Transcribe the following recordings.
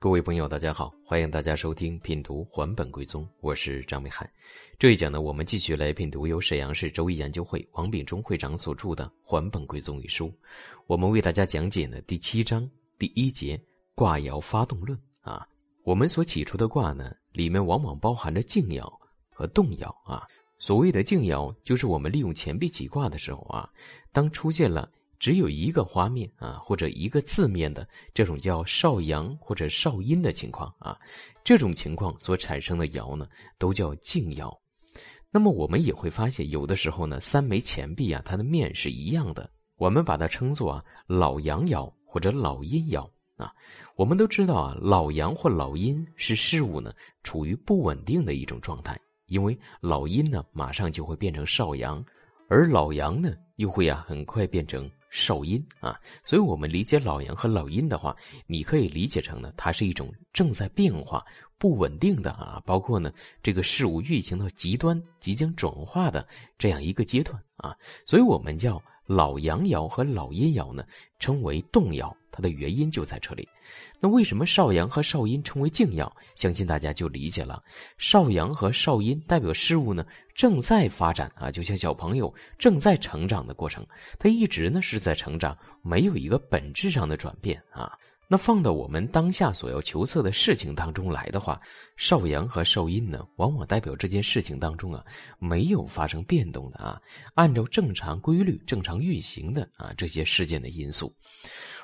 各位朋友，大家好，欢迎大家收听品读还本归宗，我是张美海。这一讲呢，我们继续来品读由沈阳市周易研究会王秉忠会长所著的《还本归宗》一书。我们为大家讲解呢第七章第一节卦爻发动论啊。我们所起出的卦呢，里面往往包含着静爻和动爻啊。所谓的静爻，就是我们利用钱币起卦的时候啊，当出现了。只有一个花面啊，或者一个字面的这种叫少阳或者少阴的情况啊，这种情况所产生的爻呢，都叫静爻。那么我们也会发现，有的时候呢，三枚钱币啊，它的面是一样的，我们把它称作啊老阳爻或者老阴爻啊。我们都知道啊，老阳或老阴是事物呢处于不稳定的一种状态，因为老阴呢马上就会变成少阳，而老阳呢又会啊很快变成。少阴啊，所以我们理解老阳和老阴的话，你可以理解成呢，它是一种正在变化、不稳定的啊，包括呢这个事物运行到极端、即将转化的这样一个阶段啊，所以我们叫。老阳爻和老阴爻呢，称为动爻，它的原因就在这里。那为什么少阳和少阴称为静爻？相信大家就理解了。少阳和少阴代表事物呢正在发展啊，就像小朋友正在成长的过程，它一直呢是在成长，没有一个本质上的转变啊。那放到我们当下所要求测的事情当中来的话，少阳和少阴呢，往往代表这件事情当中啊，没有发生变动的啊，按照正常规律、正常运行的啊这些事件的因素，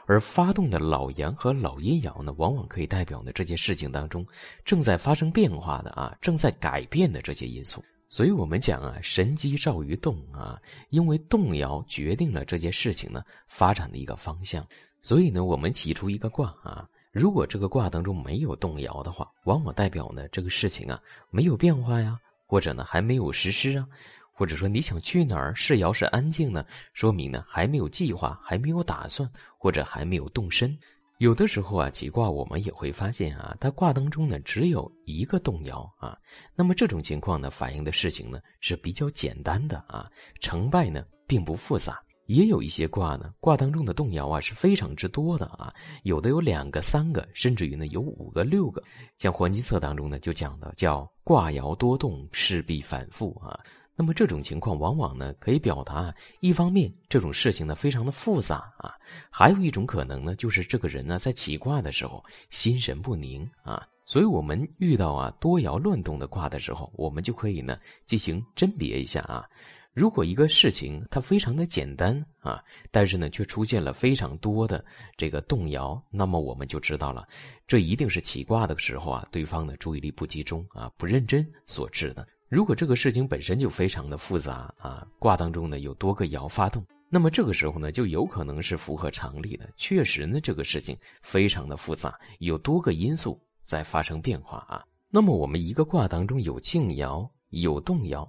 而发动的老阳和老阴爻呢，往往可以代表呢这件事情当中正在发生变化的啊，正在改变的这些因素。所以我们讲啊，神机照于动啊，因为动摇决定了这件事情呢发展的一个方向。所以呢，我们起出一个卦啊，如果这个卦当中没有动摇的话，往往代表呢这个事情啊没有变化呀，或者呢还没有实施啊，或者说你想去哪儿，是爻是安静呢，说明呢还没有计划，还没有打算，或者还没有动身。有的时候啊，起卦我们也会发现啊，它卦当中呢只有一个动摇啊，那么这种情况呢，反映的事情呢是比较简单的啊，成败呢并不复杂。也有一些卦呢，卦当中的动摇啊是非常之多的啊，有的有两个、三个，甚至于呢有五个、六个。像《还基策》当中呢就讲的叫卦爻多动，势必反复啊。那么这种情况往往呢，可以表达一方面这种事情呢非常的复杂啊，还有一种可能呢，就是这个人呢在起卦的时候心神不宁啊。所以我们遇到啊多爻乱动的卦的时候，我们就可以呢进行甄别一下啊。如果一个事情它非常的简单啊，但是呢却出现了非常多的这个动摇，那么我们就知道了，这一定是起卦的时候啊，对方的注意力不集中啊，不认真所致的。如果这个事情本身就非常的复杂啊，卦当中呢有多个爻发动，那么这个时候呢就有可能是符合常理的。确实呢这个事情非常的复杂，有多个因素在发生变化啊。那么我们一个卦当中有静爻有动爻，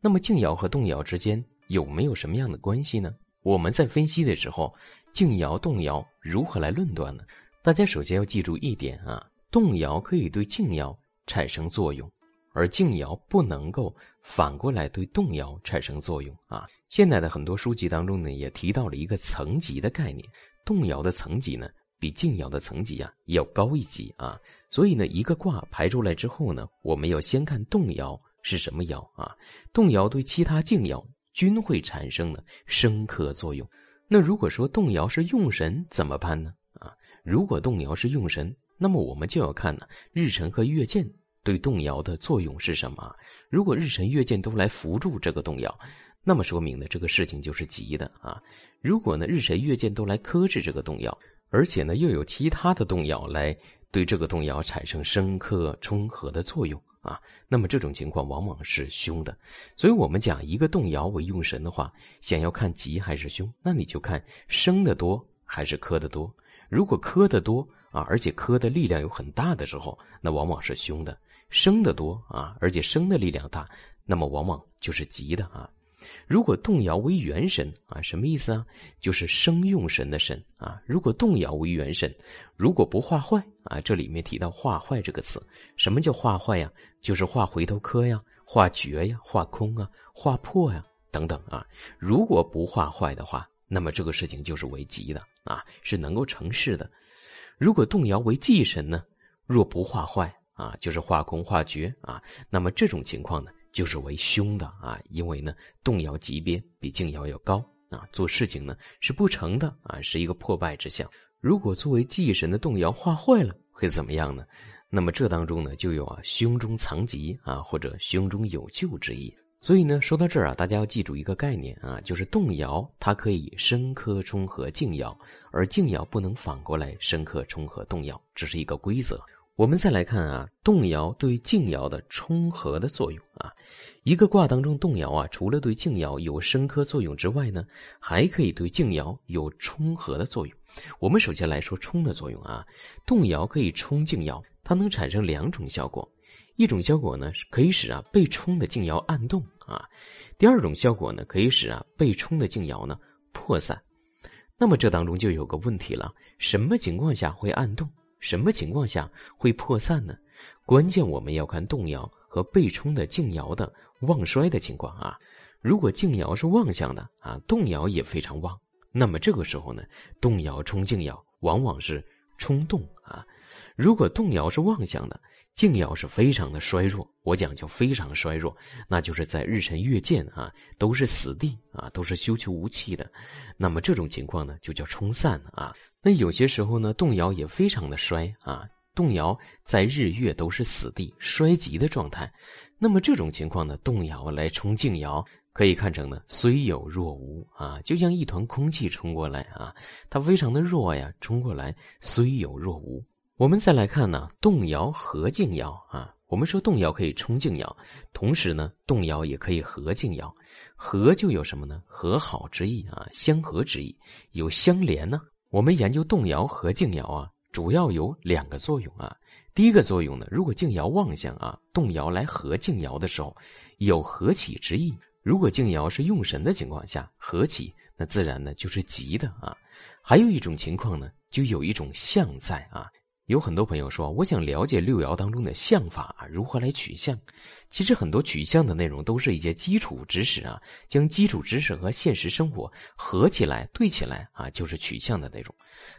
那么静爻和动爻之间有没有什么样的关系呢？我们在分析的时候，静爻动爻如何来论断呢？大家首先要记住一点啊，动爻可以对静爻产生作用。而静爻不能够反过来对动摇产生作用啊！现在的很多书籍当中呢，也提到了一个层级的概念，动摇的层级呢，比静爻的层级呀要高一级啊。所以呢，一个卦排出来之后呢，我们要先看动摇是什么爻啊？动摇对其他静爻均会产生呢生克作用。那如果说动摇是用神怎么办呢？啊，如果动摇是用神，那么我们就要看呢日辰和月见。对动摇的作用是什么？如果日神月见都来扶助这个动摇，那么说明呢这个事情就是吉的啊。如果呢日神月见都来克制这个动摇，而且呢又有其他的动摇来对这个动摇产生生克冲合的作用啊，那么这种情况往往是凶的。所以我们讲一个动摇为用神的话，想要看吉还是凶，那你就看生的多还是克的多。如果磕的多啊，而且磕的力量有很大的时候，那往往是凶的。生的多啊，而且生的力量大，那么往往就是吉的啊。如果动摇为元神啊，什么意思啊？就是生用神的神啊。如果动摇为元神，如果不化坏啊，这里面提到化坏这个词，什么叫化坏呀？就是化回头磕呀，化绝呀，化空啊，化破呀等等啊。如果不化坏的话，那么这个事情就是为吉的啊，是能够成事的。如果动摇为忌神呢？若不化坏啊，就是化空化绝啊，那么这种情况呢，就是为凶的啊，因为呢，动摇级别比静爻要高啊，做事情呢是不成的啊，是一个破败之象。如果作为忌神的动摇化坏了，会怎么样呢？那么这当中呢，就有啊胸中藏吉啊，或者胸中有救之意。所以呢，说到这儿啊，大家要记住一个概念啊，就是动摇它可以生克冲合静爻，而静爻不能反过来生克冲合动摇，这是一个规则。我们再来看啊，动摇对静爻的冲合的作用啊，一个卦当中动摇啊，除了对静爻有生克作用之外呢，还可以对静爻有冲合的作用。我们首先来说冲的作用啊，动摇可以冲静爻，它能产生两种效果。一种效果呢，可以使啊被冲的静爻暗动啊；第二种效果呢，可以使啊被冲的静爻呢破散。那么这当中就有个问题了：什么情况下会暗动？什么情况下会破散呢？关键我们要看动摇和被冲的静爻的旺衰的情况啊。如果静爻是旺相的啊，动摇也非常旺，那么这个时候呢，动摇冲静爻往往是冲动啊。如果动摇是妄想的，静爻是非常的衰弱，我讲就非常衰弱，那就是在日辰月见啊，都是死地啊，都是休囚无气的。那么这种情况呢，就叫冲散啊。那有些时候呢，动摇也非常的衰啊，动摇在日月都是死地衰极的状态。那么这种情况呢，动摇来冲静爻，可以看成呢虽有若无啊，就像一团空气冲过来啊，它非常的弱呀，冲过来虽有若无。我们再来看呢，动摇和静爻啊。我们说动摇可以冲静爻，同时呢，动摇也可以和静爻。和就有什么呢？和好之意啊，相合之意，有相连呢。我们研究动摇和静爻啊，主要有两个作用啊。第一个作用呢，如果静爻旺相啊，动摇来和静爻的时候，有和起之意。如果静爻是用神的情况下，合起，那自然呢就是吉的啊。还有一种情况呢，就有一种相在啊。有很多朋友说，我想了解六爻当中的象法啊如何来取象。其实很多取象的内容都是一些基础知识啊，将基础知识和现实生活合起来对起来啊，就是取象的内容。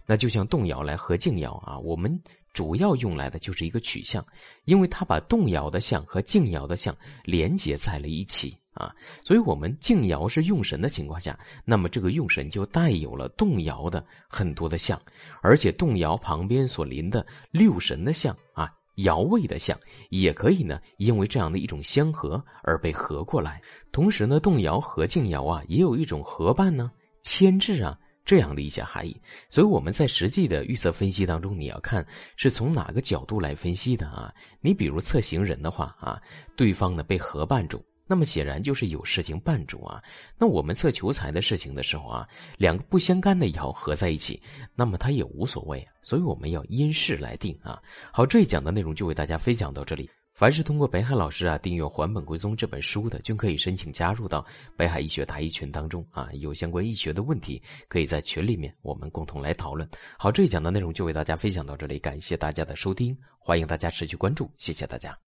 那就像动摇来合静爻啊，我们主要用来的就是一个取象，因为它把动摇的象和静爻的象连接在了一起。啊，所以，我们静爻是用神的情况下，那么这个用神就带有了动摇的很多的象，而且动摇旁边所临的六神的象啊，爻位的象，也可以呢，因为这样的一种相合而被合过来。同时呢，动摇和静爻啊，也有一种合伴呢、牵制啊这样的一些含义。所以我们在实际的预测分析当中，你要看是从哪个角度来分析的啊？你比如测行人的话啊，对方呢被合伴住。那么显然就是有事情绊住啊。那我们测求财的事情的时候啊，两个不相干的爻合在一起，那么它也无所谓。所以我们要因事来定啊。好，这一讲的内容就为大家分享到这里。凡是通过北海老师啊订阅《还本归宗》这本书的，均可以申请加入到北海医学答疑群当中啊。有相关医学的问题，可以在群里面我们共同来讨论。好，这一讲的内容就为大家分享到这里，感谢大家的收听，欢迎大家持续关注，谢谢大家。